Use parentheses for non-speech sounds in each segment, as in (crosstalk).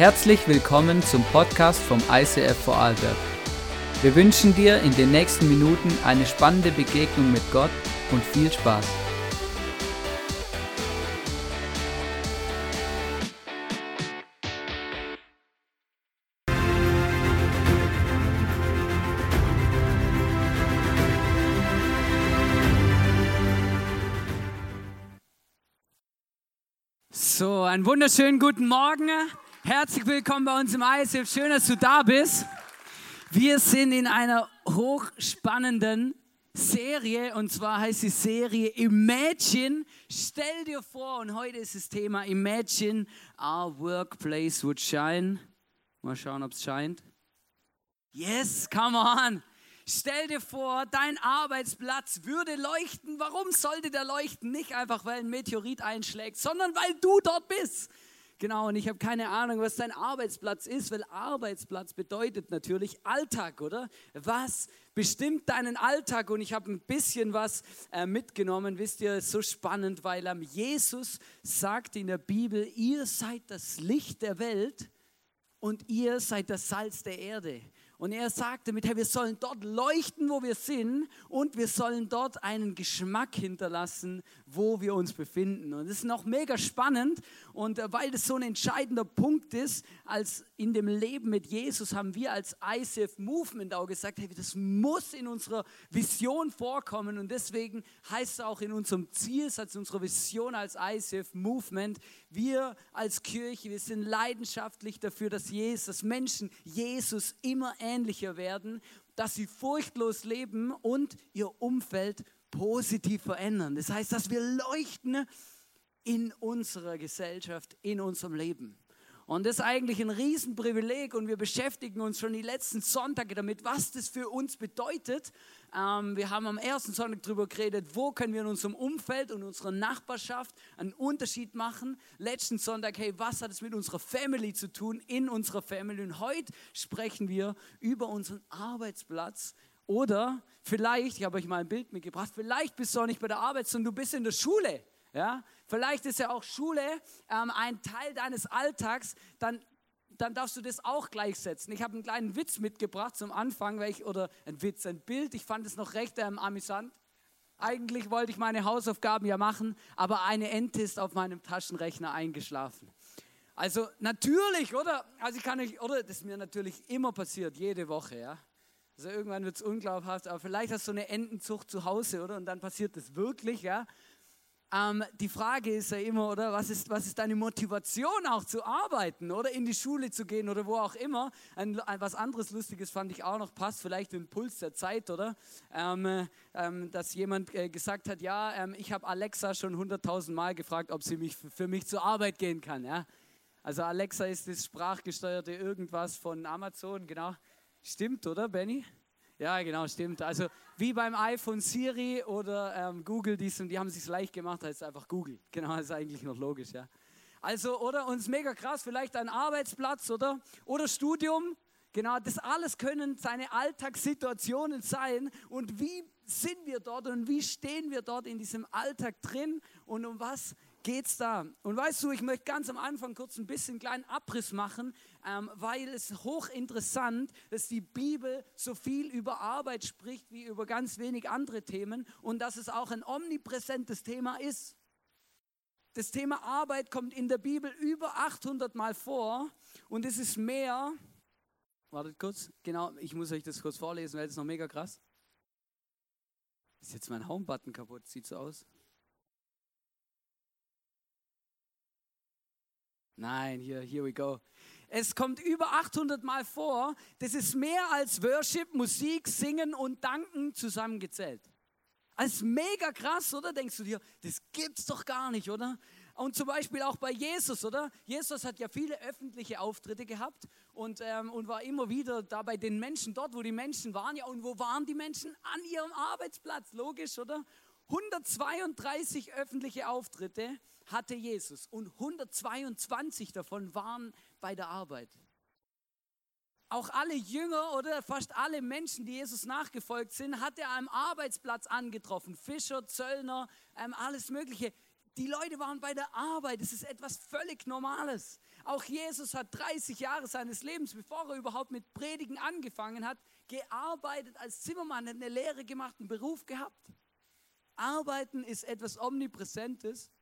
Herzlich willkommen zum Podcast vom ICF Vorarlberg. Wir wünschen dir in den nächsten Minuten eine spannende Begegnung mit Gott und viel Spaß. So, einen wunderschönen guten Morgen. Herzlich willkommen bei uns im ISF. Schön, dass du da bist. Wir sind in einer hochspannenden Serie und zwar heißt die Serie Imagine. Stell dir vor, und heute ist das Thema Imagine our workplace would shine. Mal schauen, ob es scheint. Yes, come on. Stell dir vor, dein Arbeitsplatz würde leuchten. Warum sollte der leuchten? Nicht einfach, weil ein Meteorit einschlägt, sondern weil du dort bist. Genau, und ich habe keine Ahnung, was dein Arbeitsplatz ist, weil Arbeitsplatz bedeutet natürlich Alltag, oder? Was bestimmt deinen Alltag? Und ich habe ein bisschen was äh, mitgenommen, wisst ihr, ist so spannend, weil ähm, Jesus sagt in der Bibel, ihr seid das Licht der Welt und ihr seid das Salz der Erde. Und er sagt damit, hey, wir sollen dort leuchten, wo wir sind und wir sollen dort einen Geschmack hinterlassen, wo wir uns befinden. Und das ist noch mega spannend und äh, weil das so ein entscheidender Punkt ist, als in dem Leben mit Jesus haben wir als ICF Movement auch gesagt, hey, das muss in unserer Vision vorkommen und deswegen heißt es auch in unserem Zielsatz, unserer Vision als ICF Movement, wir als Kirche, wir sind leidenschaftlich dafür, dass Jesus, dass Menschen Jesus immer ähnlicher werden, dass sie furchtlos leben und ihr Umfeld positiv verändern. Das heißt, dass wir leuchten in unserer Gesellschaft, in unserem Leben. Und das ist eigentlich ein Riesenprivileg und wir beschäftigen uns schon die letzten Sonntage damit, was das für uns bedeutet. Ähm, wir haben am ersten Sonntag darüber geredet, wo können wir in unserem Umfeld und unserer Nachbarschaft einen Unterschied machen. Letzten Sonntag, hey, was hat es mit unserer Family zu tun, in unserer Family. Und heute sprechen wir über unseren Arbeitsplatz. Oder vielleicht, ich habe euch mal ein Bild mitgebracht, vielleicht bist du auch nicht bei der Arbeit, sondern du bist in der Schule. Ja? Vielleicht ist ja auch Schule ähm, ein Teil deines Alltags, dann, dann darfst du das auch gleichsetzen. Ich habe einen kleinen Witz mitgebracht zum Anfang, ich, oder ein Witz, ein Bild, ich fand es noch recht ähm, amüsant. Eigentlich wollte ich meine Hausaufgaben ja machen, aber eine Ente ist auf meinem Taschenrechner eingeschlafen. Also natürlich, oder? Also ich kann euch, oder? Das ist mir natürlich immer passiert, jede Woche, ja. Also irgendwann wird es unglaubhaft, aber vielleicht hast du eine Entenzucht zu Hause, oder? Und dann passiert das wirklich, ja. Ähm, die Frage ist ja immer, oder, was ist, was ist deine Motivation auch zu arbeiten oder in die Schule zu gehen oder wo auch immer. Ein, ein was anderes Lustiges fand ich auch noch, passt vielleicht im Puls der Zeit, oder? Ähm, ähm, dass jemand äh, gesagt hat, ja, ähm, ich habe Alexa schon 100.000 Mal gefragt, ob sie mich für mich zur Arbeit gehen kann. Ja? Also Alexa ist das sprachgesteuerte irgendwas von Amazon, genau. Stimmt, oder, Benny? Ja, genau, stimmt. Also wie beim iPhone Siri oder ähm, Google, die, die haben es sich leicht gemacht, heißt einfach Google. Genau, ist eigentlich noch logisch, ja. Also, oder uns mega krass, vielleicht ein Arbeitsplatz, oder? Oder Studium. Genau, das alles können seine Alltagssituationen sein. Und wie sind wir dort und wie stehen wir dort in diesem Alltag drin und um was geht's da? Und weißt du, ich möchte ganz am Anfang kurz ein bisschen einen kleinen Abriss machen, ähm, weil es hochinteressant, dass die Bibel so viel über Arbeit spricht wie über ganz wenig andere Themen und dass es auch ein omnipräsentes Thema ist. Das Thema Arbeit kommt in der Bibel über 800 Mal vor und es ist mehr. Wartet kurz, genau, ich muss euch das kurz vorlesen, weil es noch mega krass. Ist jetzt mein Home-Button kaputt? Sieht so aus. Nein, hier, here we go. Es kommt über 800 Mal vor. Das ist mehr als Worship, Musik, Singen und Danken zusammengezählt. Als mega krass, oder? Denkst du dir, das gibt's doch gar nicht, oder? Und zum Beispiel auch bei Jesus, oder? Jesus hat ja viele öffentliche Auftritte gehabt und, ähm, und war immer wieder da bei den Menschen dort, wo die Menschen waren. Ja, und wo waren die Menschen? An ihrem Arbeitsplatz, logisch, oder? 132 öffentliche Auftritte hatte Jesus und 122 davon waren bei der Arbeit. Auch alle Jünger oder fast alle Menschen, die Jesus nachgefolgt sind, hat er am Arbeitsplatz angetroffen. Fischer, Zöllner, ähm, alles Mögliche. Die Leute waren bei der Arbeit. Es ist etwas völlig Normales. Auch Jesus hat 30 Jahre seines Lebens, bevor er überhaupt mit Predigen angefangen hat, gearbeitet als Zimmermann, hat eine Lehre gemacht, einen Beruf gehabt. Arbeiten ist etwas Omnipräsentes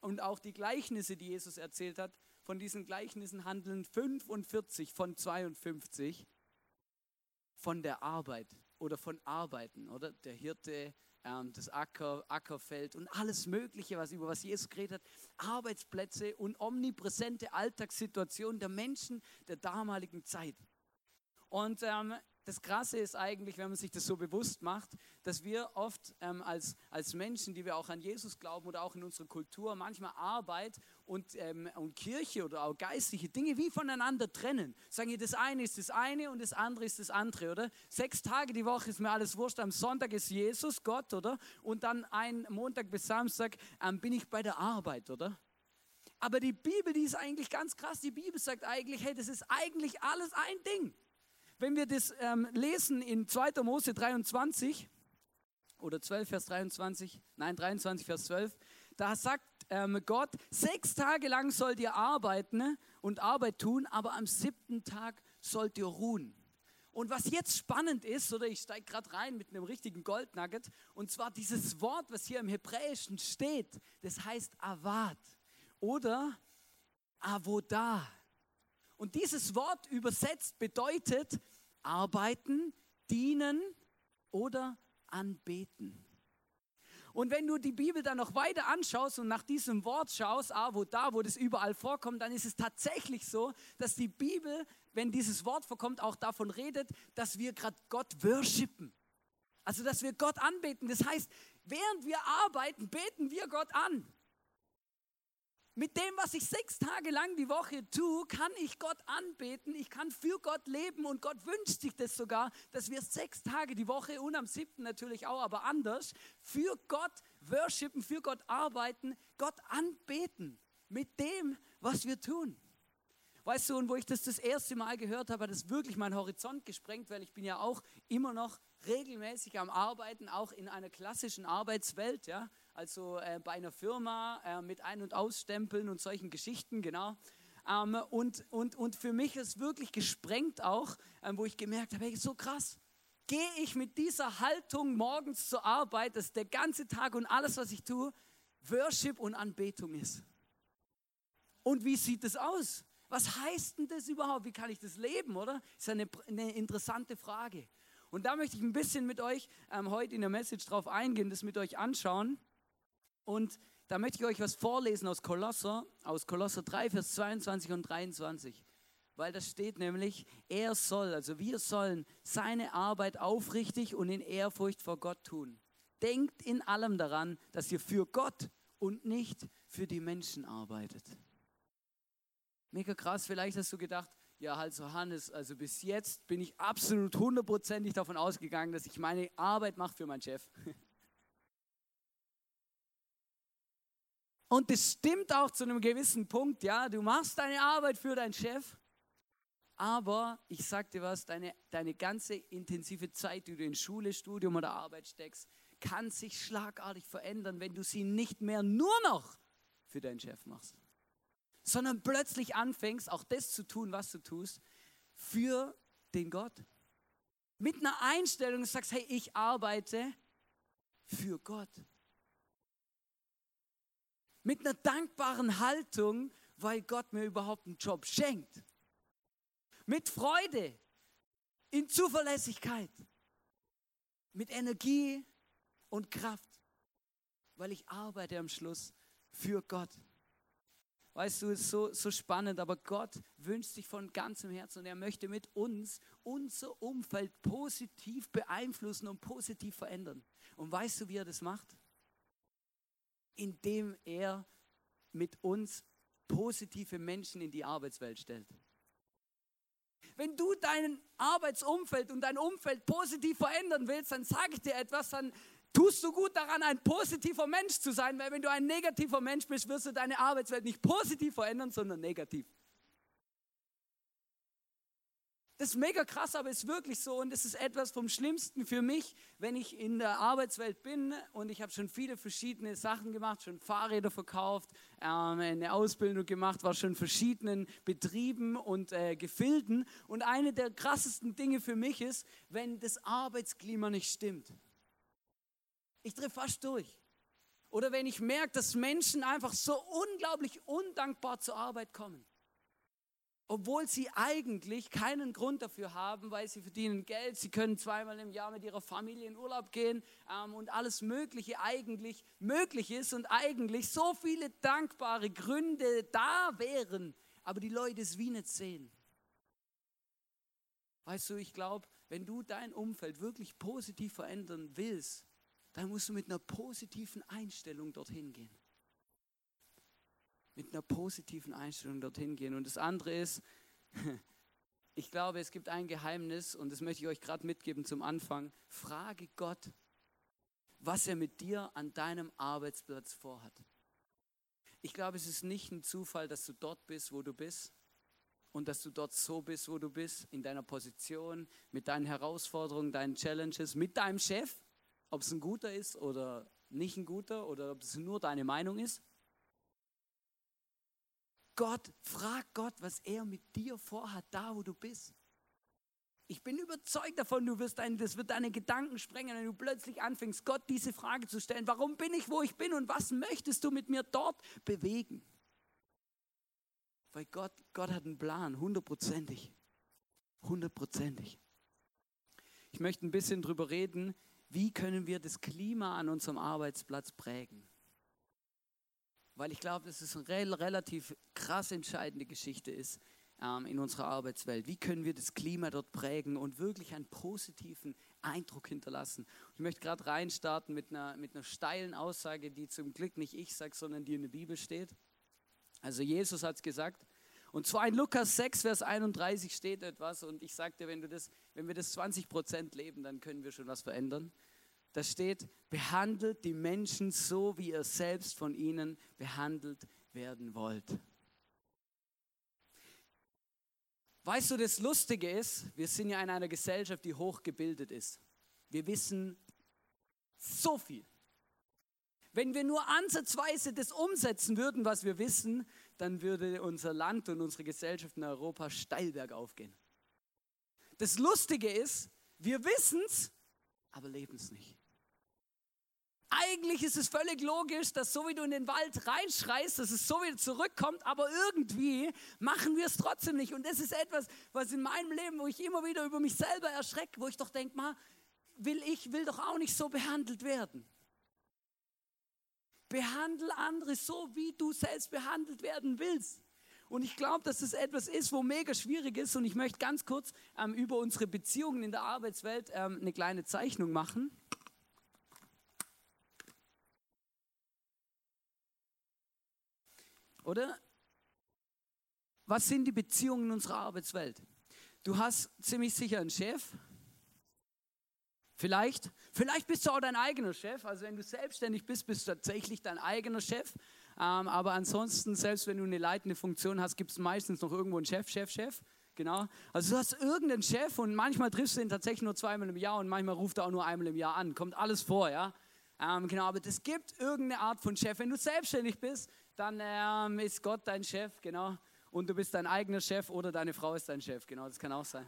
und auch die Gleichnisse, die Jesus erzählt hat, von diesen Gleichnissen handeln 45 von 52 von der Arbeit oder von Arbeiten, oder? Der Hirte, ähm, das Acker, Ackerfeld und alles Mögliche, was über was Jesus geredet hat, Arbeitsplätze und omnipräsente Alltagssituationen der Menschen der damaligen Zeit. Und ähm, das Krasse ist eigentlich, wenn man sich das so bewusst macht, dass wir oft ähm, als, als Menschen, die wir auch an Jesus glauben oder auch in unserer Kultur, manchmal Arbeit und, ähm, und Kirche oder auch geistliche Dinge wie voneinander trennen. Sagen wir, das eine ist das eine und das andere ist das andere, oder? Sechs Tage die Woche ist mir alles wurscht, am Sonntag ist Jesus, Gott, oder? Und dann ein Montag bis Samstag ähm, bin ich bei der Arbeit, oder? Aber die Bibel, die ist eigentlich ganz krass. Die Bibel sagt eigentlich, hey, das ist eigentlich alles ein Ding. Wenn wir das ähm, lesen in 2. Mose 23 oder 12, Vers 23, nein, 23, Vers 12, da sagt ähm, Gott, sechs Tage lang sollt ihr arbeiten und Arbeit tun, aber am siebten Tag sollt ihr ruhen. Und was jetzt spannend ist, oder ich steige gerade rein mit einem richtigen Goldnugget, und zwar dieses Wort, was hier im Hebräischen steht, das heißt Avad oder Avodah. Und dieses Wort übersetzt bedeutet arbeiten, dienen oder anbeten. Und wenn du die Bibel dann noch weiter anschaust und nach diesem Wort schaust, ah, wo da, wo das überall vorkommt, dann ist es tatsächlich so, dass die Bibel, wenn dieses Wort vorkommt, auch davon redet, dass wir gerade Gott worshipen. Also, dass wir Gott anbeten. Das heißt, während wir arbeiten, beten wir Gott an. Mit dem, was ich sechs Tage lang die Woche tue, kann ich Gott anbeten, ich kann für Gott leben und Gott wünscht sich das sogar, dass wir sechs Tage die Woche und am siebten natürlich auch, aber anders, für Gott worshipen, für Gott arbeiten, Gott anbeten mit dem, was wir tun. Weißt du, und wo ich das das erste Mal gehört habe, hat das wirklich meinen Horizont gesprengt, weil ich bin ja auch immer noch regelmäßig am Arbeiten, auch in einer klassischen Arbeitswelt, ja also äh, bei einer Firma äh, mit Ein- und Ausstempeln und solchen Geschichten, genau. Ähm, und, und, und für mich ist wirklich gesprengt auch, ähm, wo ich gemerkt habe, hey, so krass. Gehe ich mit dieser Haltung morgens zur Arbeit, dass der ganze Tag und alles, was ich tue, Worship und Anbetung ist. Und wie sieht das aus? Was heißt denn das überhaupt? Wie kann ich das leben, oder? Ist eine, eine interessante Frage. Und da möchte ich ein bisschen mit euch ähm, heute in der Message drauf eingehen, das mit euch anschauen. Und da möchte ich euch was vorlesen aus Kolosser, aus Kolosser 3, Vers 22 und 23. Weil das steht nämlich, er soll, also wir sollen seine Arbeit aufrichtig und in Ehrfurcht vor Gott tun. Denkt in allem daran, dass ihr für Gott und nicht für die Menschen arbeitet. Mega krass, vielleicht hast du gedacht, ja, also Hannes, also bis jetzt bin ich absolut hundertprozentig davon ausgegangen, dass ich meine Arbeit mache für meinen Chef. (laughs) Und das stimmt auch zu einem gewissen Punkt, ja. Du machst deine Arbeit für deinen Chef, aber ich sag dir was, deine, deine ganze intensive Zeit, die du in Schule, Studium oder Arbeit steckst, kann sich schlagartig verändern, wenn du sie nicht mehr nur noch für deinen Chef machst, sondern plötzlich anfängst, auch das zu tun, was du tust, für den Gott. Mit einer Einstellung sagst, hey, ich arbeite für Gott mit einer dankbaren Haltung, weil Gott mir überhaupt einen Job schenkt. Mit Freude, in Zuverlässigkeit, mit Energie und Kraft, weil ich arbeite am Schluss für Gott. Weißt du, es ist so, so spannend, aber Gott wünscht sich von ganzem Herzen und er möchte mit uns unser Umfeld positiv beeinflussen und positiv verändern. Und weißt du, wie er das macht? Indem er mit uns positive Menschen in die Arbeitswelt stellt. Wenn du dein Arbeitsumfeld und dein Umfeld positiv verändern willst, dann sage ich dir etwas, dann tust du gut daran, ein positiver Mensch zu sein, weil wenn du ein negativer Mensch bist, wirst du deine Arbeitswelt nicht positiv verändern, sondern negativ. Das ist mega krass, aber es ist wirklich so und es ist etwas vom Schlimmsten für mich, wenn ich in der Arbeitswelt bin und ich habe schon viele verschiedene Sachen gemacht, schon Fahrräder verkauft, ähm, eine Ausbildung gemacht, war schon in verschiedenen Betrieben und äh, Gefilden und eine der krassesten Dinge für mich ist, wenn das Arbeitsklima nicht stimmt. Ich drehe fast durch. Oder wenn ich merke, dass Menschen einfach so unglaublich undankbar zur Arbeit kommen obwohl sie eigentlich keinen Grund dafür haben, weil sie verdienen Geld, sie können zweimal im Jahr mit ihrer Familie in Urlaub gehen ähm, und alles Mögliche eigentlich möglich ist und eigentlich so viele dankbare Gründe da wären, aber die Leute es wie nicht sehen. Weißt du, ich glaube, wenn du dein Umfeld wirklich positiv verändern willst, dann musst du mit einer positiven Einstellung dorthin gehen mit einer positiven Einstellung dorthin gehen. Und das andere ist, (laughs) ich glaube, es gibt ein Geheimnis und das möchte ich euch gerade mitgeben zum Anfang. Frage Gott, was er mit dir an deinem Arbeitsplatz vorhat. Ich glaube, es ist nicht ein Zufall, dass du dort bist, wo du bist und dass du dort so bist, wo du bist, in deiner Position, mit deinen Herausforderungen, deinen Challenges, mit deinem Chef, ob es ein guter ist oder nicht ein guter oder ob es nur deine Meinung ist. Gott, frag Gott, was er mit dir vorhat, da wo du bist. Ich bin überzeugt davon, du wirst dein, das wird deine Gedanken sprengen, wenn du plötzlich anfängst, Gott diese Frage zu stellen. Warum bin ich, wo ich bin und was möchtest du mit mir dort bewegen? Weil Gott, Gott hat einen Plan, hundertprozentig. Hundertprozentig. Ich möchte ein bisschen darüber reden, wie können wir das Klima an unserem Arbeitsplatz prägen weil ich glaube, dass es eine relativ krass entscheidende Geschichte ist ähm, in unserer Arbeitswelt. Wie können wir das Klima dort prägen und wirklich einen positiven Eindruck hinterlassen? Ich möchte gerade reinstarten mit einer, mit einer steilen Aussage, die zum Glück nicht ich sage, sondern die in der Bibel steht. Also Jesus hat es gesagt. Und zwar in Lukas 6, Vers 31 steht etwas und ich sagte, wenn, wenn wir das 20 Prozent leben, dann können wir schon was verändern. Da steht, behandelt die Menschen so, wie ihr selbst von ihnen behandelt werden wollt. Weißt du, das Lustige ist, wir sind ja in einer Gesellschaft, die hochgebildet ist. Wir wissen so viel. Wenn wir nur ansatzweise das umsetzen würden, was wir wissen, dann würde unser Land und unsere Gesellschaft in Europa steil bergauf gehen. Das Lustige ist, wir wissen es, aber leben es nicht. Eigentlich ist es völlig logisch, dass so wie du in den Wald reinschreist, dass es so wieder zurückkommt, aber irgendwie machen wir es trotzdem nicht. Und das ist etwas, was in meinem Leben, wo ich immer wieder über mich selber erschrecke, wo ich doch denke, mal, will ich will doch auch nicht so behandelt werden. Behandle andere so, wie du selbst behandelt werden willst. Und ich glaube, dass das etwas ist, wo mega schwierig ist. Und ich möchte ganz kurz ähm, über unsere Beziehungen in der Arbeitswelt ähm, eine kleine Zeichnung machen. Oder? Was sind die Beziehungen in unserer Arbeitswelt? Du hast ziemlich sicher einen Chef. Vielleicht, vielleicht bist du auch dein eigener Chef. Also wenn du selbstständig bist, bist du tatsächlich dein eigener Chef. Ähm, aber ansonsten, selbst wenn du eine leitende Funktion hast, gibt es meistens noch irgendwo einen Chef, Chef, Chef. Genau. Also du hast irgendeinen Chef und manchmal triffst du ihn tatsächlich nur zweimal im Jahr und manchmal ruft er auch nur einmal im Jahr an. Kommt alles vor, ja. Ähm, genau, aber es gibt irgendeine Art von Chef. Wenn du selbstständig bist, dann ähm, ist Gott dein Chef, genau. Und du bist dein eigener Chef oder deine Frau ist dein Chef, genau, das kann auch sein.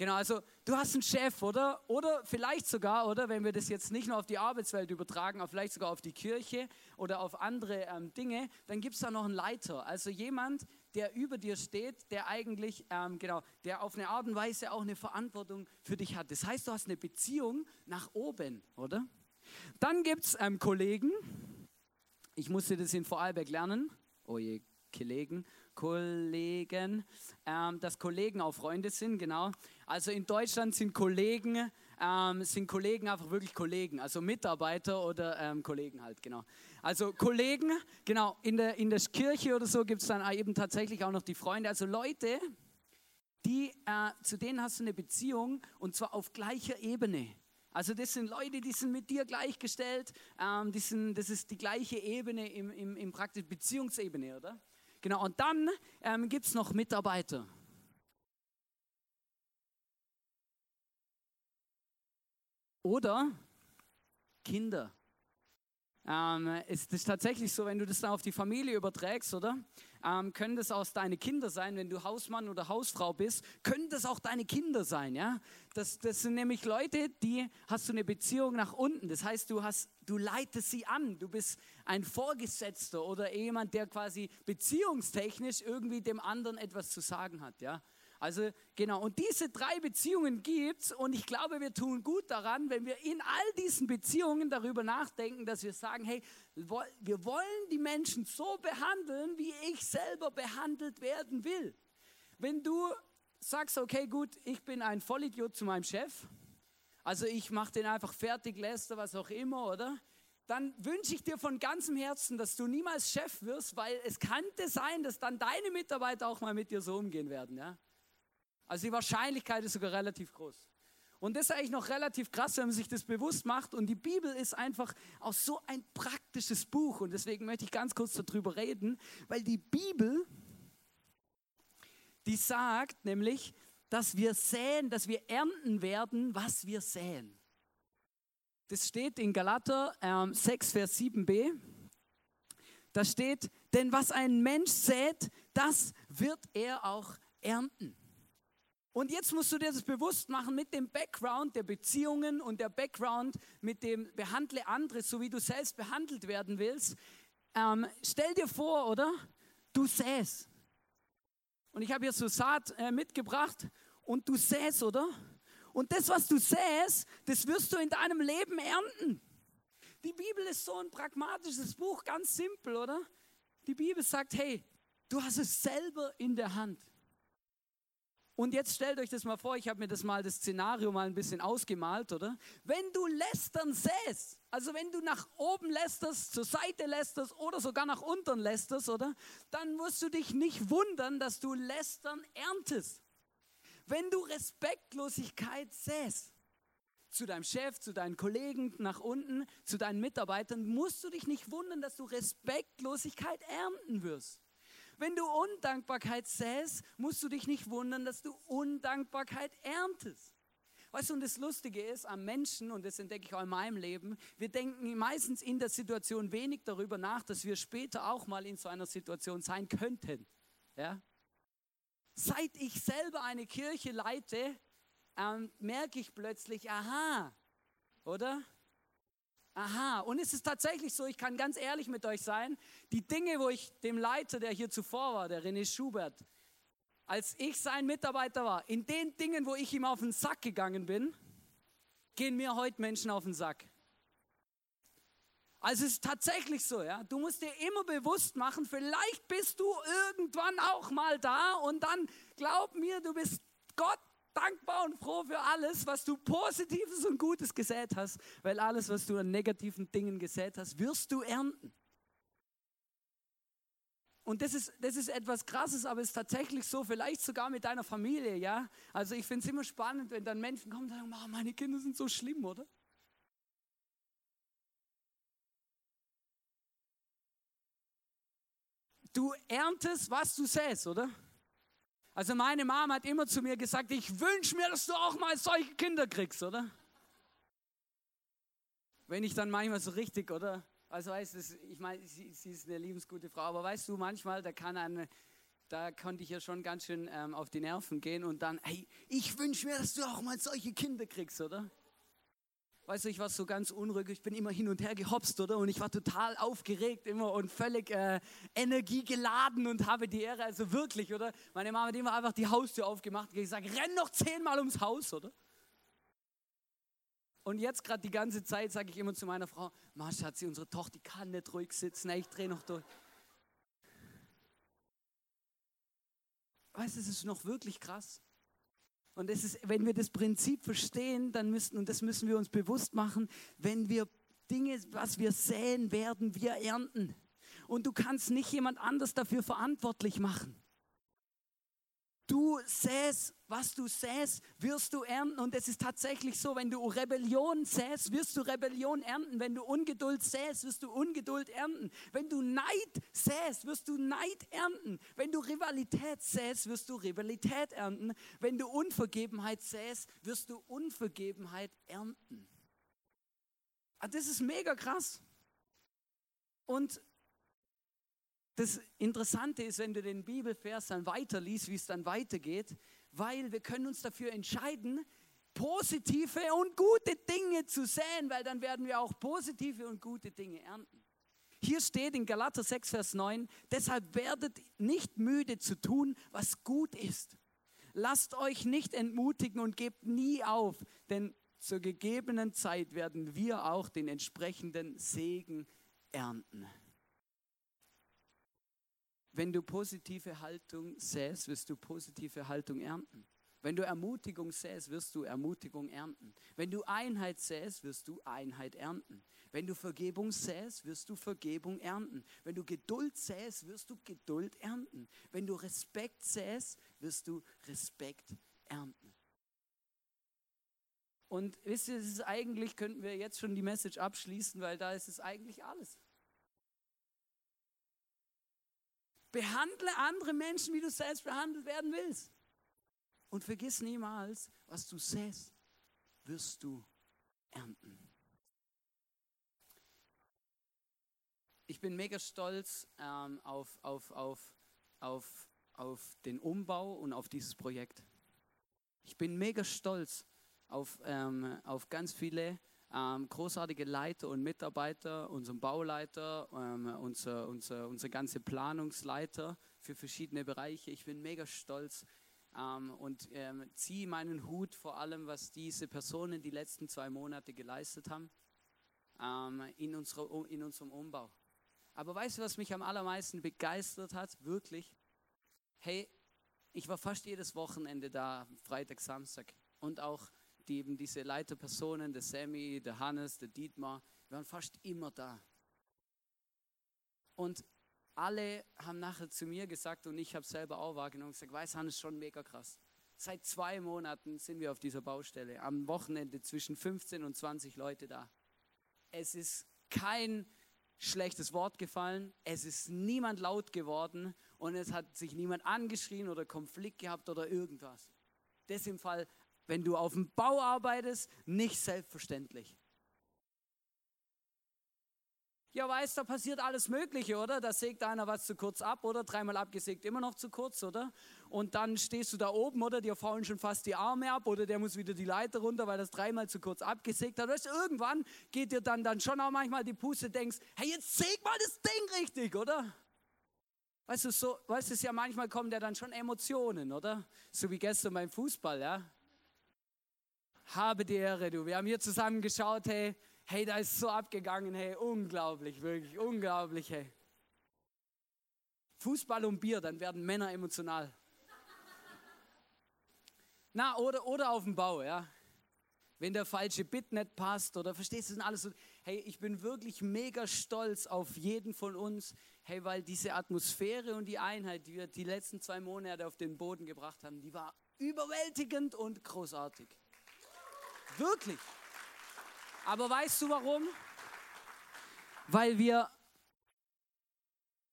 Genau, also du hast einen Chef, oder? Oder vielleicht sogar, oder wenn wir das jetzt nicht nur auf die Arbeitswelt übertragen, aber vielleicht sogar auf die Kirche oder auf andere ähm, Dinge, dann gibt es da noch einen Leiter. Also jemand, der über dir steht, der eigentlich, ähm, genau, der auf eine Art und Weise auch eine Verantwortung für dich hat. Das heißt, du hast eine Beziehung nach oben, oder? Dann gibt es ähm, Kollegen, ich musste das in Vorarlberg lernen. Oh je, Kollegen, Kollegen, ähm, dass Kollegen auch Freunde sind, genau. Also in Deutschland sind Kollegen, ähm, sind Kollegen einfach wirklich Kollegen, also Mitarbeiter oder ähm, Kollegen halt, genau. Also Kollegen, genau, in der, in der Kirche oder so gibt es dann eben tatsächlich auch noch die Freunde. Also Leute, die, äh, zu denen hast du eine Beziehung und zwar auf gleicher Ebene. Also das sind Leute, die sind mit dir gleichgestellt, ähm, die sind, das ist die gleiche Ebene im, im, im praktisch Beziehungsebene, oder? Genau, und dann ähm, gibt es noch Mitarbeiter. Oder Kinder. Ähm, es ist tatsächlich so, wenn du das dann auf die Familie überträgst, oder? Ähm, können das auch deine Kinder sein, wenn du Hausmann oder Hausfrau bist, können das auch deine Kinder sein, ja? Das, das sind nämlich Leute, die hast du eine Beziehung nach unten. Das heißt, du hast, du leitest sie an. Du bist ein Vorgesetzter oder jemand, der quasi beziehungstechnisch irgendwie dem anderen etwas zu sagen hat, ja? Also genau, und diese drei Beziehungen gibt es und ich glaube, wir tun gut daran, wenn wir in all diesen Beziehungen darüber nachdenken, dass wir sagen, hey, wir wollen die Menschen so behandeln, wie ich selber behandelt werden will. Wenn du sagst, okay, gut, ich bin ein Vollidiot zu meinem Chef, also ich mache den einfach fertig, lässt was auch immer, oder? dann wünsche ich dir von ganzem Herzen, dass du niemals Chef wirst, weil es könnte sein, dass dann deine Mitarbeiter auch mal mit dir so umgehen werden. Ja? Also die Wahrscheinlichkeit ist sogar relativ groß. Und das ist eigentlich noch relativ krass, wenn man sich das bewusst macht. Und die Bibel ist einfach auch so ein praktisches Buch. Und deswegen möchte ich ganz kurz darüber reden, weil die Bibel, die sagt nämlich, dass wir säen, dass wir ernten werden, was wir säen. Das steht in Galater ähm, 6, Vers 7b. Da steht, denn was ein Mensch sät, das wird er auch ernten. Und jetzt musst du dir das bewusst machen mit dem Background der Beziehungen und der Background mit dem behandle andere, so wie du selbst behandelt werden willst. Ähm, stell dir vor, oder? Du säst. Und ich habe hier so Saat äh, mitgebracht und du säst, oder? Und das, was du säst, das wirst du in deinem Leben ernten. Die Bibel ist so ein pragmatisches Buch, ganz simpel, oder? Die Bibel sagt, hey, du hast es selber in der Hand. Und jetzt stellt euch das mal vor, ich habe mir das mal, das Szenario mal ein bisschen ausgemalt, oder? Wenn du lästern säst, also wenn du nach oben lästerst, zur Seite lästerst oder sogar nach unten lästerst, oder? Dann musst du dich nicht wundern, dass du lästern erntest. Wenn du Respektlosigkeit säst, zu deinem Chef, zu deinen Kollegen nach unten, zu deinen Mitarbeitern, musst du dich nicht wundern, dass du Respektlosigkeit ernten wirst. Wenn du Undankbarkeit säst, musst du dich nicht wundern, dass du Undankbarkeit erntest. Weißt du, und das Lustige ist am Menschen, und das entdecke ich auch in meinem Leben, wir denken meistens in der Situation wenig darüber nach, dass wir später auch mal in so einer Situation sein könnten. Ja? Seit ich selber eine Kirche leite, ähm, merke ich plötzlich, aha, oder? Aha, und es ist tatsächlich so, ich kann ganz ehrlich mit euch sein, die Dinge, wo ich dem Leiter, der hier zuvor war, der René Schubert, als ich sein Mitarbeiter war, in den Dingen, wo ich ihm auf den Sack gegangen bin, gehen mir heute Menschen auf den Sack. Also es ist tatsächlich so, ja. Du musst dir immer bewusst machen, vielleicht bist du irgendwann auch mal da und dann glaub mir, du bist Gott dankbar und froh für alles, was du Positives und Gutes gesät hast, weil alles, was du an negativen Dingen gesät hast, wirst du ernten. Und das ist, das ist etwas Krasses, aber es ist tatsächlich so, vielleicht sogar mit deiner Familie, ja. Also ich finde es immer spannend, wenn dann Menschen kommen und sagen, oh, meine Kinder sind so schlimm, oder? Du erntest, was du säst, oder? Also meine Mama hat immer zu mir gesagt, ich wünsche mir, dass du auch mal solche Kinder kriegst, oder? Wenn ich dann manchmal so richtig, oder? Also weißt du, ich meine, sie, sie, ist eine liebensgute Frau, aber weißt du, manchmal, da kann eine, da konnte ich ja schon ganz schön ähm, auf die Nerven gehen und dann, hey, ich wünsche mir, dass du auch mal solche Kinder kriegst, oder? Weißt du, ich war so ganz unruhig, ich bin immer hin und her gehopst, oder? Und ich war total aufgeregt immer und völlig äh, energiegeladen und habe die Ehre, also wirklich, oder? Meine Mama hat immer einfach die Haustür aufgemacht und gesagt, renn noch zehnmal ums Haus, oder? Und jetzt gerade die ganze Zeit sage ich immer zu meiner Frau, hat sie unsere Tochter, die kann nicht ruhig sitzen, ich drehe noch durch. Weißt du, es ist noch wirklich krass. Und das ist, wenn wir das Prinzip verstehen, dann müssen, und das müssen wir uns bewusst machen, wenn wir Dinge, was wir säen, werden wir ernten. Und du kannst nicht jemand anders dafür verantwortlich machen. Du säst, was du säst, wirst du ernten. Und es ist tatsächlich so, wenn du Rebellion säst, wirst du Rebellion ernten. Wenn du Ungeduld säst, wirst du Ungeduld ernten. Wenn du Neid säst, wirst du Neid ernten. Wenn du Rivalität säst, wirst du Rivalität ernten. Wenn du Unvergebenheit säst, wirst du Unvergebenheit ernten. Ah, das ist mega krass. Und das Interessante ist, wenn du den Bibelvers dann weiterliest, wie es dann weitergeht, weil wir können uns dafür entscheiden, positive und gute Dinge zu säen, weil dann werden wir auch positive und gute Dinge ernten. Hier steht in Galater 6, Vers 9, deshalb werdet nicht müde zu tun, was gut ist. Lasst euch nicht entmutigen und gebt nie auf, denn zur gegebenen Zeit werden wir auch den entsprechenden Segen ernten. Wenn du positive Haltung säst, wirst du positive Haltung ernten. Wenn du Ermutigung säst, wirst du Ermutigung ernten. Wenn du Einheit säst, wirst du Einheit ernten. Wenn du Vergebung säst, wirst du Vergebung ernten. Wenn du Geduld säst, wirst du Geduld ernten. Wenn du Respekt säst, wirst du Respekt ernten. Und wisst ihr, es ist eigentlich, könnten wir jetzt schon die Message abschließen, weil da ist es eigentlich alles. Behandle andere Menschen, wie du selbst behandelt werden willst. Und vergiss niemals, was du säst, wirst du ernten. Ich bin mega stolz ähm, auf, auf, auf, auf, auf den Umbau und auf dieses Projekt. Ich bin mega stolz auf, ähm, auf ganz viele ähm, großartige Leiter und Mitarbeiter, unseren Bauleiter, ähm, unser, unser, unser ganze Planungsleiter für verschiedene Bereiche. Ich bin mega stolz ähm, und ähm, ziehe meinen Hut vor allem, was diese Personen die letzten zwei Monate geleistet haben ähm, in, unsere, in unserem Umbau. Aber weißt du, was mich am allermeisten begeistert hat? Wirklich? Hey, ich war fast jedes Wochenende da, Freitag, Samstag. Und auch eben diese Leiterpersonen, der Sammy, der Hannes, der Dietmar, waren fast immer da. Und alle haben nachher zu mir gesagt und ich habe selber auch wahrgenommen, gesagt, weiß Hannes, schon mega krass. Seit zwei Monaten sind wir auf dieser Baustelle. Am Wochenende zwischen 15 und 20 Leute da. Es ist kein schlechtes Wort gefallen, es ist niemand laut geworden und es hat sich niemand angeschrien oder Konflikt gehabt oder irgendwas. Das im Fall, wenn du auf dem Bau arbeitest, nicht selbstverständlich. Ja, weißt, da passiert alles Mögliche, oder? Da sägt einer was zu kurz ab, oder? Dreimal abgesägt, immer noch zu kurz, oder? Und dann stehst du da oben, oder? Dir fallen schon fast die Arme ab, oder der muss wieder die Leiter runter, weil das dreimal zu kurz abgesägt hat. Weißt, irgendwann geht dir dann, dann schon auch manchmal die Puste, denkst, hey, jetzt säg mal das Ding richtig, oder? Weißt du, so, weißt du, ja manchmal kommen ja dann schon Emotionen, oder? So wie gestern beim Fußball, ja? Habe die Ehre, du. Wir haben hier zusammen geschaut, hey, Hey, da ist so abgegangen, hey, unglaublich, wirklich, unglaublich, hey. Fußball und Bier, dann werden Männer emotional. Na, oder, oder auf dem Bau, ja. Wenn der falsche Bit nicht passt oder verstehst du, das alles so. Hey, ich bin wirklich mega stolz auf jeden von uns, hey, weil diese Atmosphäre und die Einheit, die wir die letzten zwei Monate auf den Boden gebracht haben, die war überwältigend und großartig. Wirklich. Aber weißt du warum? Weil wir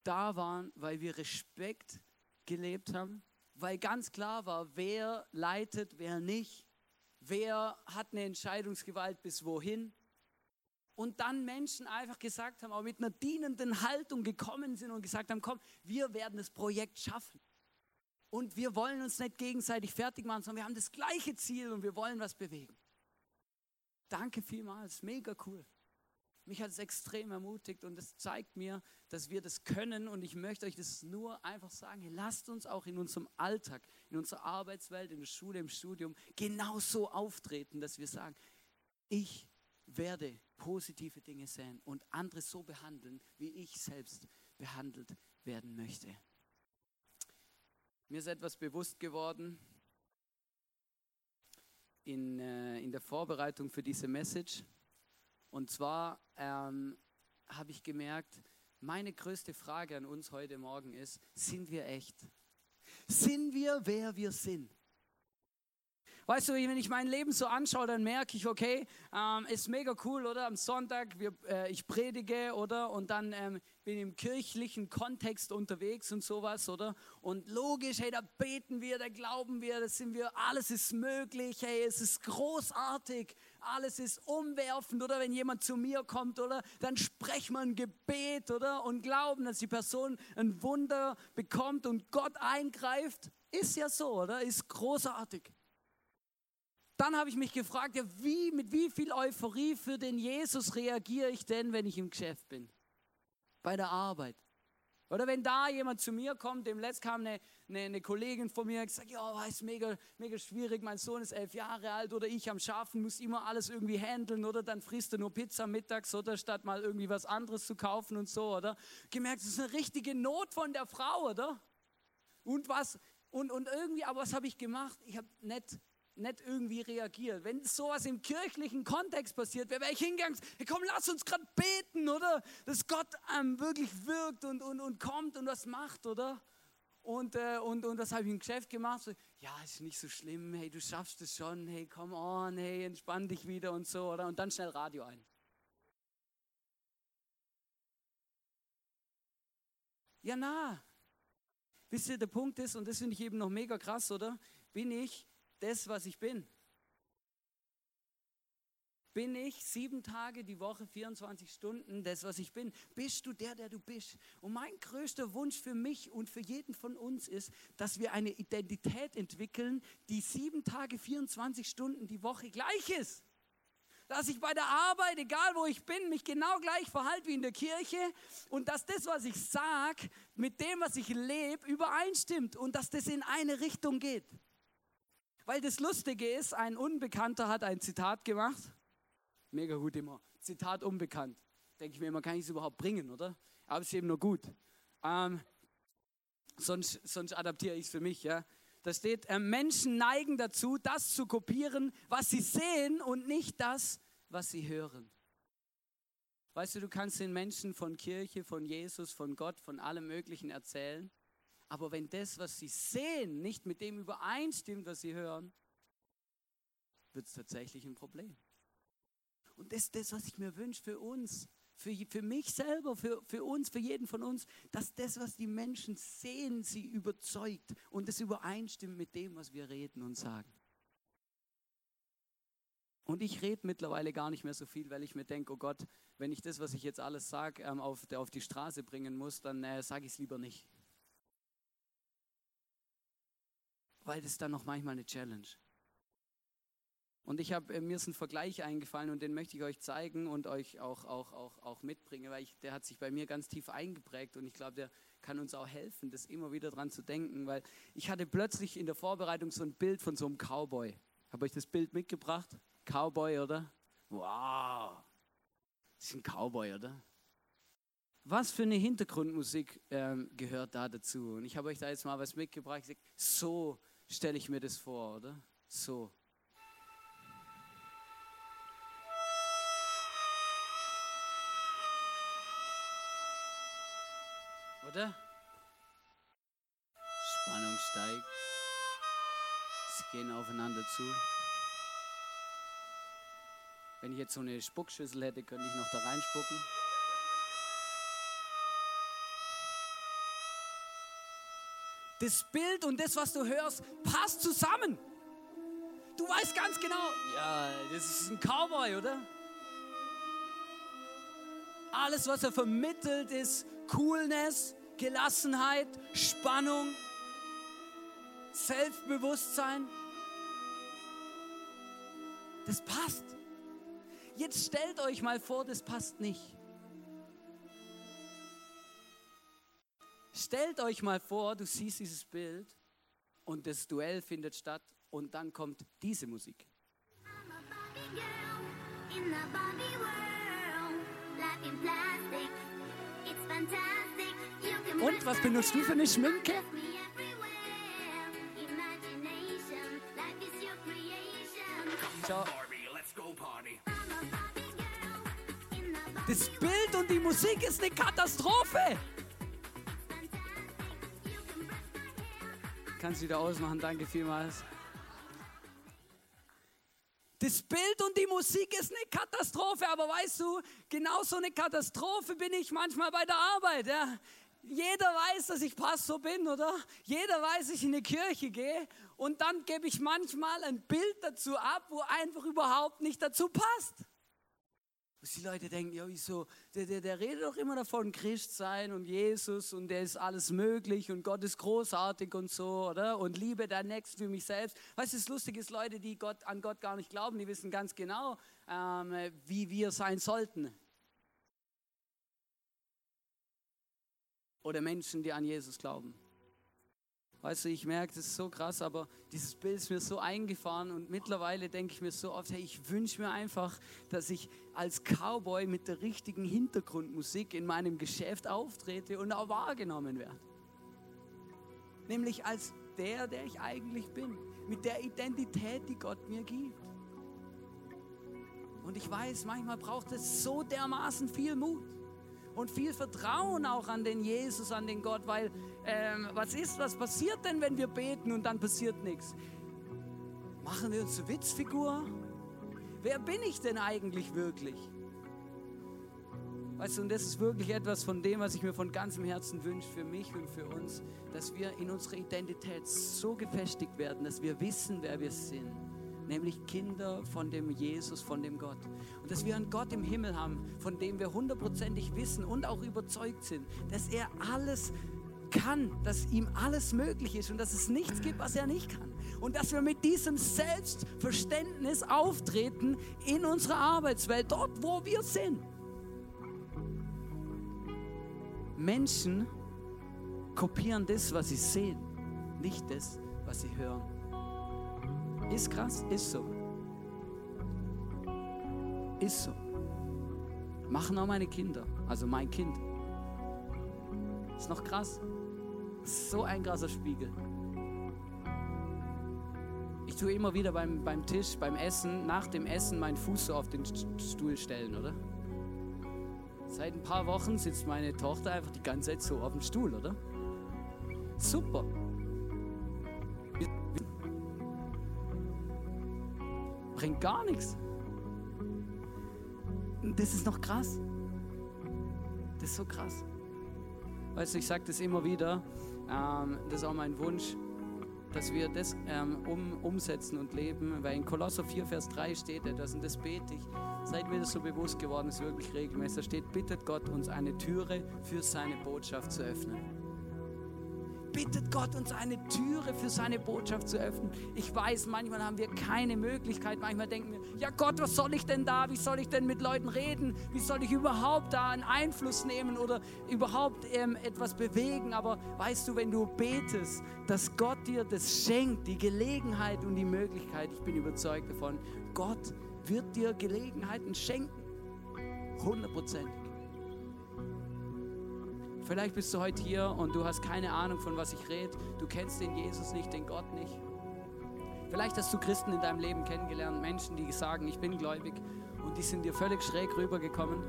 da waren, weil wir Respekt gelebt haben, weil ganz klar war, wer leitet, wer nicht, wer hat eine Entscheidungsgewalt bis wohin. Und dann Menschen einfach gesagt haben, auch mit einer dienenden Haltung gekommen sind und gesagt haben, komm, wir werden das Projekt schaffen. Und wir wollen uns nicht gegenseitig fertig machen, sondern wir haben das gleiche Ziel und wir wollen was bewegen. Danke vielmals, mega cool. Mich hat es extrem ermutigt und es zeigt mir, dass wir das können und ich möchte euch das nur einfach sagen, lasst uns auch in unserem Alltag, in unserer Arbeitswelt, in der Schule, im Studium genauso auftreten, dass wir sagen, ich werde positive Dinge sehen und andere so behandeln, wie ich selbst behandelt werden möchte. Mir ist etwas bewusst geworden, in, äh, in der Vorbereitung für diese Message. Und zwar ähm, habe ich gemerkt, meine größte Frage an uns heute Morgen ist, sind wir echt? Sind wir, wer wir sind? Weißt du, wenn ich mein Leben so anschaue, dann merke ich, okay, ähm, ist mega cool, oder? Am Sonntag, wir, äh, ich predige, oder? Und dann ähm, bin ich im kirchlichen Kontext unterwegs und sowas, oder? Und logisch, hey, da beten wir, da glauben wir, da sind wir, alles ist möglich, hey, es ist großartig, alles ist umwerfend oder wenn jemand zu mir kommt oder dann sprechen wir ein Gebet oder und glauben, dass die Person ein Wunder bekommt und Gott eingreift. Ist ja so, oder? Ist großartig. Dann habe ich mich gefragt, ja, wie, mit wie viel Euphorie für den Jesus reagiere ich denn, wenn ich im Geschäft bin? Bei der Arbeit. Oder wenn da jemand zu mir kommt, dem letzt kam eine, eine, eine Kollegin von mir und gesagt, ja, weiß, mega, mega schwierig, mein Sohn ist elf Jahre alt oder ich am Schaffen muss immer alles irgendwie handeln oder dann frisst er nur Pizza mittags oder statt mal irgendwie was anderes zu kaufen und so, oder? Gemerkt, das ist eine richtige Not von der Frau, oder? Und was, und, und irgendwie, aber was habe ich gemacht? Ich habe nicht nicht irgendwie reagiert. Wenn sowas im kirchlichen Kontext passiert wäre, wäre ich hingegangen, hey, komm, lass uns gerade beten, oder? Dass Gott ähm, wirklich wirkt und, und, und kommt und was macht, oder? Und, äh, und, und das habe ich im Geschäft gemacht. So, ja, ist nicht so schlimm, hey, du schaffst es schon, hey, come on, hey, entspann dich wieder und so, oder? Und dann schnell Radio ein. Ja, na. Wisst ihr, der Punkt ist, und das finde ich eben noch mega krass, oder? Bin ich das, was ich bin? Bin ich sieben Tage die Woche, 24 Stunden das, was ich bin? Bist du der, der du bist? Und mein größter Wunsch für mich und für jeden von uns ist, dass wir eine Identität entwickeln, die sieben Tage, 24 Stunden die Woche gleich ist. Dass ich bei der Arbeit, egal wo ich bin, mich genau gleich verhalte wie in der Kirche und dass das, was ich sage, mit dem, was ich lebe, übereinstimmt und dass das in eine Richtung geht. Weil das Lustige ist, ein Unbekannter hat ein Zitat gemacht. Mega gut immer. Zitat unbekannt. Denke ich mir immer, kann ich es überhaupt bringen, oder? Aber es ist eben nur gut. Ähm, sonst, sonst adaptiere ich es für mich, ja. Da steht, äh, Menschen neigen dazu, das zu kopieren, was sie sehen und nicht das, was sie hören. Weißt du, du kannst den Menschen von Kirche, von Jesus, von Gott, von allem Möglichen erzählen. Aber wenn das, was sie sehen, nicht mit dem übereinstimmt, was sie hören, wird es tatsächlich ein Problem. Und das ist das, was ich mir wünsche für uns, für, für mich selber, für, für uns, für jeden von uns, dass das, was die Menschen sehen, sie überzeugt und es übereinstimmt mit dem, was wir reden und sagen. Und ich rede mittlerweile gar nicht mehr so viel, weil ich mir denke, oh Gott, wenn ich das, was ich jetzt alles sage, ähm, auf, auf die Straße bringen muss, dann äh, sage ich es lieber nicht. Weil das dann noch manchmal eine Challenge. Und ich habe äh, mir ist ein Vergleich eingefallen und den möchte ich euch zeigen und euch auch, auch, auch, auch mitbringen, weil ich, der hat sich bei mir ganz tief eingeprägt und ich glaube, der kann uns auch helfen, das immer wieder dran zu denken, weil ich hatte plötzlich in der Vorbereitung so ein Bild von so einem Cowboy. Habe euch das Bild mitgebracht? Cowboy, oder? Wow, das ist ein Cowboy, oder? Was für eine Hintergrundmusik ähm, gehört da dazu? Und ich habe euch da jetzt mal was mitgebracht. So stelle ich mir das vor, oder? So. Oder? Spannung steigt. Sie gehen aufeinander zu. Wenn ich jetzt so eine Spuckschüssel hätte, könnte ich noch da reinspucken. Das Bild und das, was du hörst, passt zusammen. Du weißt ganz genau, ja, das ist ein Cowboy, oder? Alles, was er vermittelt, ist Coolness, Gelassenheit, Spannung, Selbstbewusstsein. Das passt. Jetzt stellt euch mal vor, das passt nicht. Stellt euch mal vor, du siehst dieses Bild und das Duell findet statt und dann kommt diese Musik. Und was benutzt du für eine Schminke? Ciao. Das Bild und die Musik ist eine Katastrophe. Kannst wieder ausmachen, danke vielmals. Das Bild und die Musik ist eine Katastrophe, aber weißt du, genau so eine Katastrophe bin ich manchmal bei der Arbeit. Ja. jeder weiß, dass ich Pastor bin, oder? Jeder weiß, dass ich in eine Kirche gehe und dann gebe ich manchmal ein Bild dazu ab, wo einfach überhaupt nicht dazu passt. Und die Leute denken, ja, wieso, der, der, der redet doch immer davon, Christ sein und Jesus und der ist alles möglich und Gott ist großartig und so, oder? Und liebe dein Nächsten für mich selbst. Weißt du, das Lustige ist, Leute, die Gott, an Gott gar nicht glauben, die wissen ganz genau, ähm, wie wir sein sollten. Oder Menschen, die an Jesus glauben. Weißt du, ich merke, das ist so krass, aber dieses Bild ist mir so eingefahren und mittlerweile denke ich mir so oft, hey, ich wünsche mir einfach, dass ich als Cowboy mit der richtigen Hintergrundmusik in meinem Geschäft auftrete und auch wahrgenommen werde. Nämlich als der, der ich eigentlich bin, mit der Identität, die Gott mir gibt. Und ich weiß, manchmal braucht es so dermaßen viel Mut und viel Vertrauen auch an den Jesus, an den Gott, weil ähm, was ist, was passiert denn, wenn wir beten und dann passiert nichts? Machen wir uns eine Witzfigur? Wer bin ich denn eigentlich wirklich? Weißt du, und das ist wirklich etwas von dem, was ich mir von ganzem Herzen wünsche für mich und für uns, dass wir in unserer Identität so gefestigt werden, dass wir wissen, wer wir sind nämlich Kinder von dem Jesus, von dem Gott. Und dass wir einen Gott im Himmel haben, von dem wir hundertprozentig wissen und auch überzeugt sind, dass er alles kann, dass ihm alles möglich ist und dass es nichts gibt, was er nicht kann. Und dass wir mit diesem Selbstverständnis auftreten in unserer Arbeitswelt, dort, wo wir sind. Menschen kopieren das, was sie sehen, nicht das, was sie hören. Ist krass, ist so. Ist so. Machen auch meine Kinder, also mein Kind. Ist noch krass. So ein krasser Spiegel. Ich tue immer wieder beim, beim Tisch, beim Essen, nach dem Essen meinen Fuß so auf den Stuhl stellen, oder? Seit ein paar Wochen sitzt meine Tochter einfach die ganze Zeit so auf dem Stuhl, oder? Super. Bringt gar nichts. Das ist noch krass. Das ist so krass. Weißt du, ich sage das immer wieder, ähm, das ist auch mein Wunsch, dass wir das ähm, um, umsetzen und leben, weil in Kolosser 4, Vers 3 steht etwas und das bete ich, seit mir das so bewusst geworden ist, wirklich regelmäßig. Da steht, bittet Gott uns eine Türe für seine Botschaft zu öffnen bittet Gott uns eine Türe für seine Botschaft zu öffnen. Ich weiß, manchmal haben wir keine Möglichkeit. Manchmal denken wir, ja Gott, was soll ich denn da? Wie soll ich denn mit Leuten reden? Wie soll ich überhaupt da einen Einfluss nehmen oder überhaupt ähm, etwas bewegen? Aber weißt du, wenn du betest, dass Gott dir das schenkt, die Gelegenheit und die Möglichkeit, ich bin überzeugt davon, Gott wird dir Gelegenheiten schenken. Hundertprozentig. Vielleicht bist du heute hier und du hast keine Ahnung, von was ich rede. Du kennst den Jesus nicht, den Gott nicht. Vielleicht hast du Christen in deinem Leben kennengelernt, Menschen, die sagen, ich bin gläubig und die sind dir völlig schräg rübergekommen.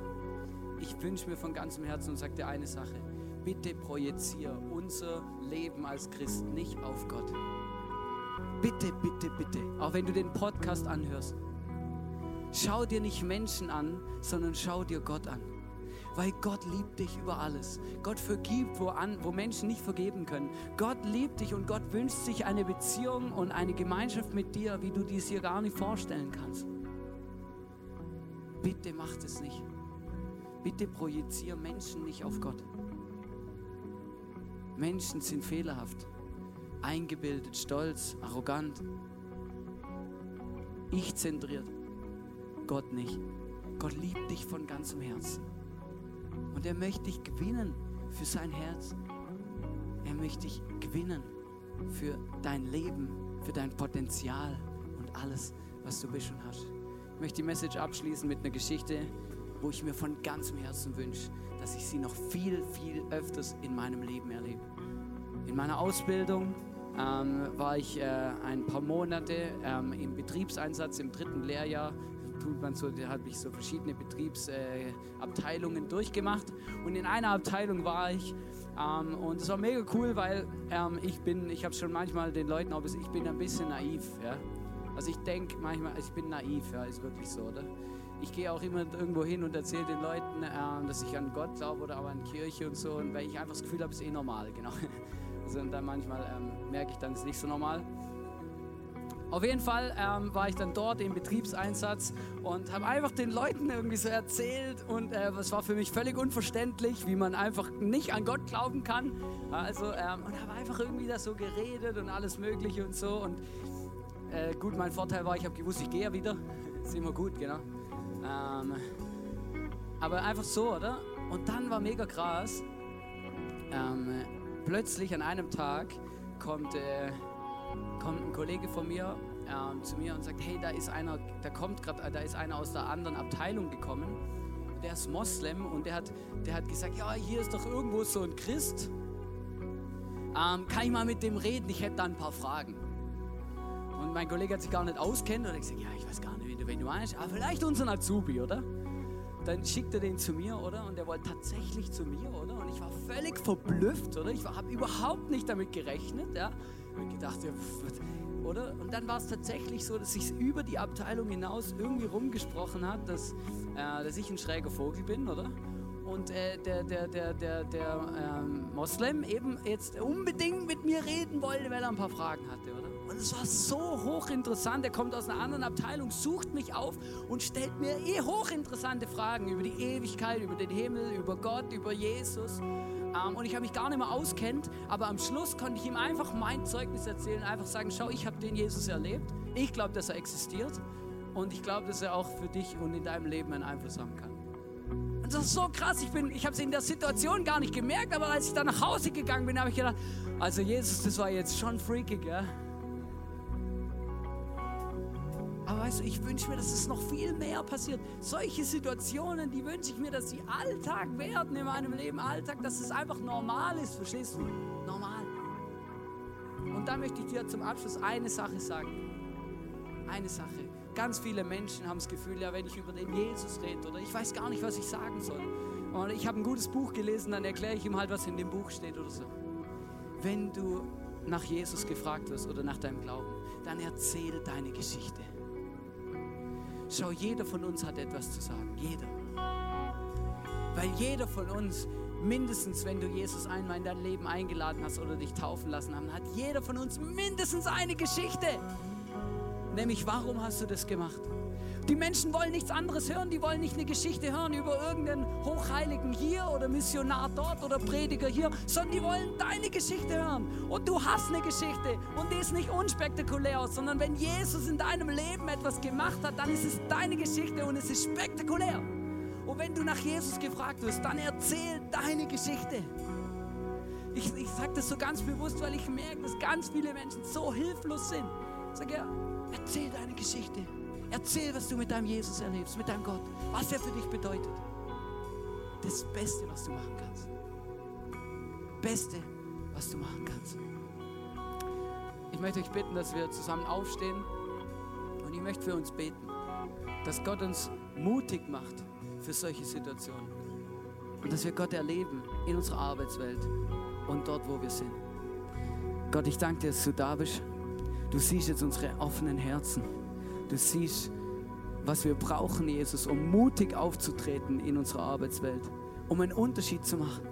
Ich wünsche mir von ganzem Herzen und sage dir eine Sache. Bitte projiziere unser Leben als Christ nicht auf Gott. Bitte, bitte, bitte. Auch wenn du den Podcast anhörst. Schau dir nicht Menschen an, sondern schau dir Gott an weil Gott liebt dich über alles. Gott vergibt, wo, an, wo Menschen nicht vergeben können. Gott liebt dich und Gott wünscht sich eine Beziehung und eine Gemeinschaft mit dir, wie du dies hier gar nicht vorstellen kannst. Bitte mach es nicht. Bitte projiziere Menschen nicht auf Gott. Menschen sind fehlerhaft, eingebildet, stolz, arrogant, ich zentriert. Gott nicht. Gott liebt dich von ganzem Herzen. Und er möchte dich gewinnen für sein Herz. Er möchte dich gewinnen für dein Leben, für dein Potenzial und alles, was du bist und hast. Ich möchte die Message abschließen mit einer Geschichte, wo ich mir von ganzem Herzen wünsche, dass ich sie noch viel, viel öfters in meinem Leben erlebe. In meiner Ausbildung ähm, war ich äh, ein paar Monate ähm, im Betriebseinsatz im dritten Lehrjahr tut man so, da habe ich so verschiedene Betriebsabteilungen äh, durchgemacht und in einer Abteilung war ich ähm, und es war mega cool, weil ähm, ich bin, ich habe schon manchmal den Leuten auch, ich bin ein bisschen naiv, ja. Also ich denke manchmal, ich bin naiv, ja, ist wirklich so, oder? ich gehe auch immer irgendwo hin und erzähle den Leuten, äh, dass ich an Gott glaube oder aber an Kirche und so. Und weil ich einfach das Gefühl habe, es ist eh normal, (laughs) genau. Also und dann manchmal ähm, merke ich dann, es ist nicht so normal. Auf jeden Fall ähm, war ich dann dort im Betriebseinsatz und habe einfach den Leuten irgendwie so erzählt und äh, es war für mich völlig unverständlich, wie man einfach nicht an Gott glauben kann. Also ähm, und habe einfach irgendwie da so geredet und alles Mögliche und so und äh, gut, mein Vorteil war, ich habe gewusst, ich gehe ja wieder. (laughs) ist immer gut, genau. Ähm, aber einfach so, oder? Und dann war mega krass. Ähm, plötzlich an einem Tag kommt äh, kommt ein Kollege von mir ähm, zu mir und sagt, hey, da ist einer, da kommt gerade, da ist einer aus der anderen Abteilung gekommen. Der ist Moslem und der hat, der hat gesagt, ja, hier ist doch irgendwo so ein Christ. Ähm, kann ich mal mit dem reden? Ich hätte da ein paar Fragen. Und mein Kollege hat sich gar nicht auskennt und hat gesagt, ja, ich weiß gar nicht, wen du meinst, aber vielleicht unseren Azubi, oder? Dann schickt er den zu mir, oder? Und der wollte tatsächlich zu mir, oder? Und ich war völlig verblüfft, oder? Ich habe überhaupt nicht damit gerechnet, ja? Und gedacht, ja, oder? Und dann war es tatsächlich so, dass sich über die Abteilung hinaus irgendwie rumgesprochen hat, dass, äh, dass ich ein schräger Vogel bin, oder? Und äh, der, der, der, der, der ähm, Moslem eben jetzt unbedingt mit mir reden wollte, weil er ein paar Fragen hatte, oder? Und es war so hochinteressant. Er kommt aus einer anderen Abteilung, sucht mich auf und stellt mir eh hochinteressante Fragen über die Ewigkeit, über den Himmel, über Gott, über Jesus ähm, und ich habe mich gar nicht mehr auskennt, aber am Schluss konnte ich ihm einfach mein Zeugnis erzählen, einfach sagen, schau, ich habe den Jesus erlebt, ich glaube, dass er existiert und ich glaube, dass er auch für dich und in deinem Leben einen Einfluss haben kann. Und das ist so krass, ich, ich habe es in der Situation gar nicht gemerkt, aber als ich dann nach Hause gegangen bin, habe ich gedacht, also Jesus, das war jetzt schon freaky, gell? Weißt du, ich wünsche mir, dass es noch viel mehr passiert. Solche Situationen, die wünsche ich mir, dass sie Alltag werden in meinem Leben. Alltag, dass es einfach normal ist, verstehst du? Normal. Und da möchte ich dir zum Abschluss eine Sache sagen. Eine Sache. Ganz viele Menschen haben das Gefühl, ja, wenn ich über den Jesus rede oder ich weiß gar nicht, was ich sagen soll. Und ich habe ein gutes Buch gelesen, dann erkläre ich ihm halt, was in dem Buch steht oder so. Wenn du nach Jesus gefragt wirst oder nach deinem Glauben, dann erzähl deine Geschichte. Schau, jeder von uns hat etwas zu sagen. Jeder. Weil jeder von uns, mindestens wenn du Jesus einmal in dein Leben eingeladen hast oder dich taufen lassen haben, hat jeder von uns mindestens eine Geschichte. Nämlich, warum hast du das gemacht? Die Menschen wollen nichts anderes hören, die wollen nicht eine Geschichte hören über irgendeinen Hochheiligen hier oder Missionar dort oder Prediger hier, sondern die wollen deine Geschichte hören. Und du hast eine Geschichte und die ist nicht unspektakulär, sondern wenn Jesus in deinem Leben etwas gemacht hat, dann ist es deine Geschichte und es ist spektakulär. Und wenn du nach Jesus gefragt wirst, dann erzähl deine Geschichte. Ich, ich sage das so ganz bewusst, weil ich merke, dass ganz viele Menschen so hilflos sind. Ich sage ja, erzähl deine Geschichte. Erzähl, was du mit deinem Jesus erlebst, mit deinem Gott, was er für dich bedeutet. Das Beste, was du machen kannst. Beste, was du machen kannst. Ich möchte euch bitten, dass wir zusammen aufstehen und ich möchte für uns beten, dass Gott uns mutig macht für solche Situationen und dass wir Gott erleben in unserer Arbeitswelt und dort, wo wir sind. Gott, ich danke dir, dass du da bist. Du siehst jetzt unsere offenen Herzen. Du siehst, was wir brauchen, Jesus, um mutig aufzutreten in unserer Arbeitswelt, um einen Unterschied zu machen.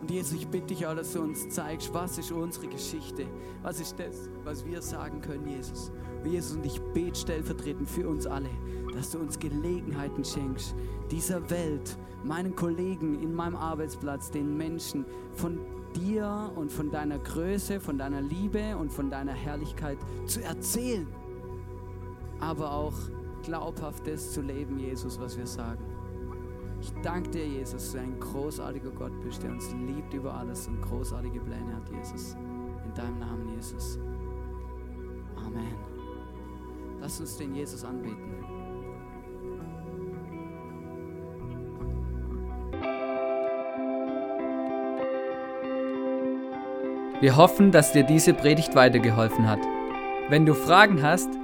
Und Jesus, ich bitte dich dass du uns zeigst, was ist unsere Geschichte, was ist das, was wir sagen können, Jesus. Und Jesus, und ich bete stellvertretend für uns alle, dass du uns Gelegenheiten schenkst, dieser Welt, meinen Kollegen in meinem Arbeitsplatz, den Menschen von dir und von deiner Größe, von deiner Liebe und von deiner Herrlichkeit zu erzählen aber auch glaubhaftes zu leben, Jesus, was wir sagen. Ich danke dir, Jesus, dass du ein großartiger Gott bist, der uns liebt über alles und großartige Pläne hat, Jesus. In deinem Namen, Jesus. Amen. Lass uns den Jesus anbeten. Wir hoffen, dass dir diese Predigt weitergeholfen hat. Wenn du Fragen hast,